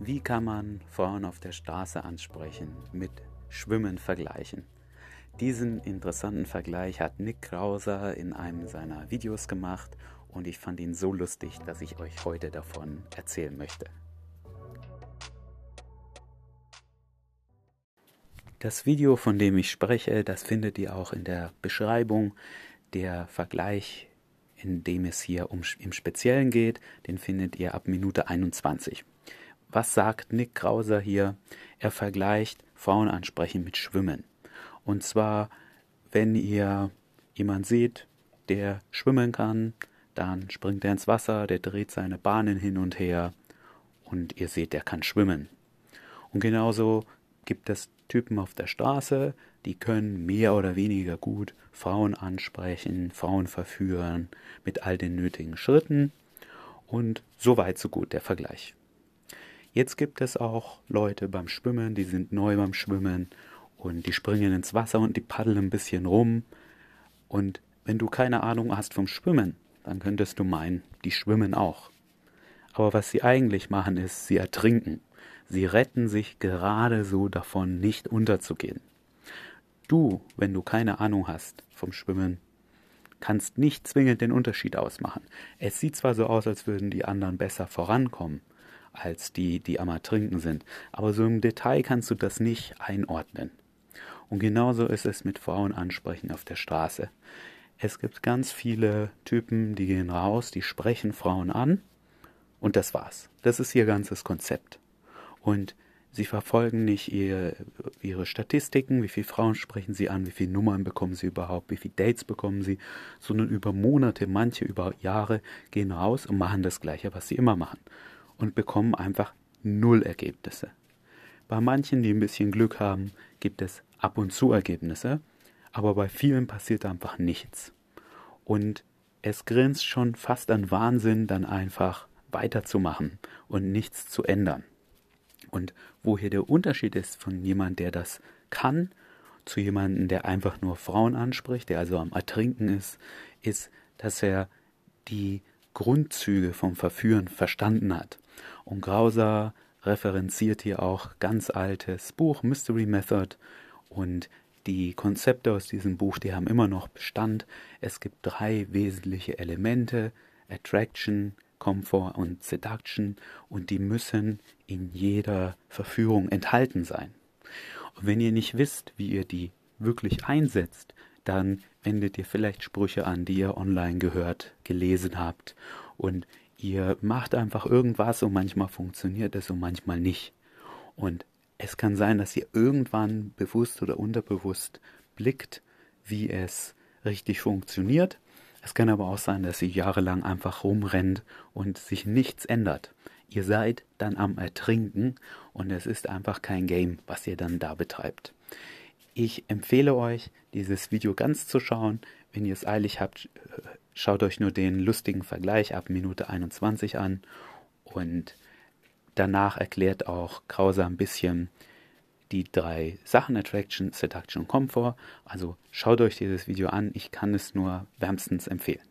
Wie kann man Frauen auf der Straße ansprechen, mit Schwimmen vergleichen? Diesen interessanten Vergleich hat Nick Krauser in einem seiner Videos gemacht und ich fand ihn so lustig, dass ich euch heute davon erzählen möchte. Das Video, von dem ich spreche, das findet ihr auch in der Beschreibung. Der Vergleich, in dem es hier um, im Speziellen geht, den findet ihr ab Minute 21 was sagt Nick Krauser hier? Er vergleicht Frauen ansprechen mit Schwimmen. Und zwar, wenn ihr jemand seht, der schwimmen kann, dann springt er ins Wasser, der dreht seine Bahnen hin und her und ihr seht, der kann schwimmen. Und genauso gibt es Typen auf der Straße, die können mehr oder weniger gut Frauen ansprechen, Frauen verführen mit all den nötigen Schritten. Und so weit, so gut der Vergleich. Jetzt gibt es auch Leute beim Schwimmen, die sind neu beim Schwimmen und die springen ins Wasser und die paddeln ein bisschen rum. Und wenn du keine Ahnung hast vom Schwimmen, dann könntest du meinen, die schwimmen auch. Aber was sie eigentlich machen, ist, sie ertrinken. Sie retten sich gerade so davon, nicht unterzugehen. Du, wenn du keine Ahnung hast vom Schwimmen, kannst nicht zwingend den Unterschied ausmachen. Es sieht zwar so aus, als würden die anderen besser vorankommen, als die, die am Ertrinken sind. Aber so im Detail kannst du das nicht einordnen. Und genauso ist es mit Frauen ansprechen auf der Straße. Es gibt ganz viele Typen, die gehen raus, die sprechen Frauen an und das war's. Das ist ihr ganzes Konzept. Und sie verfolgen nicht ihr, ihre Statistiken, wie viele Frauen sprechen sie an, wie viele Nummern bekommen sie überhaupt, wie viele Dates bekommen sie, sondern über Monate, manche über Jahre gehen raus und machen das Gleiche, was sie immer machen und bekommen einfach null Ergebnisse. Bei manchen, die ein bisschen Glück haben, gibt es ab und zu Ergebnisse, aber bei vielen passiert einfach nichts. Und es grenzt schon fast an Wahnsinn, dann einfach weiterzumachen und nichts zu ändern. Und wo hier der Unterschied ist von jemand, der das kann, zu jemandem, der einfach nur Frauen anspricht, der also am Ertrinken ist, ist, dass er die Grundzüge vom Verführen verstanden hat. Und Grauser referenziert hier auch ganz altes Buch Mystery Method und die Konzepte aus diesem Buch, die haben immer noch Bestand. Es gibt drei wesentliche Elemente, Attraction, Comfort und Seduction und die müssen in jeder Verführung enthalten sein. Und wenn ihr nicht wisst, wie ihr die wirklich einsetzt, dann wendet ihr vielleicht Sprüche an, die ihr online gehört, gelesen habt und Ihr macht einfach irgendwas und manchmal funktioniert es und manchmal nicht. Und es kann sein, dass ihr irgendwann bewusst oder unterbewusst blickt, wie es richtig funktioniert. Es kann aber auch sein, dass ihr jahrelang einfach rumrennt und sich nichts ändert. Ihr seid dann am Ertrinken und es ist einfach kein Game, was ihr dann da betreibt. Ich empfehle euch, dieses Video ganz zu schauen. Wenn ihr es eilig habt, Schaut euch nur den lustigen Vergleich ab Minute 21 an und danach erklärt auch Krause ein bisschen die drei Sachen Attraction, Seduction und Comfort. Also schaut euch dieses Video an, ich kann es nur wärmstens empfehlen.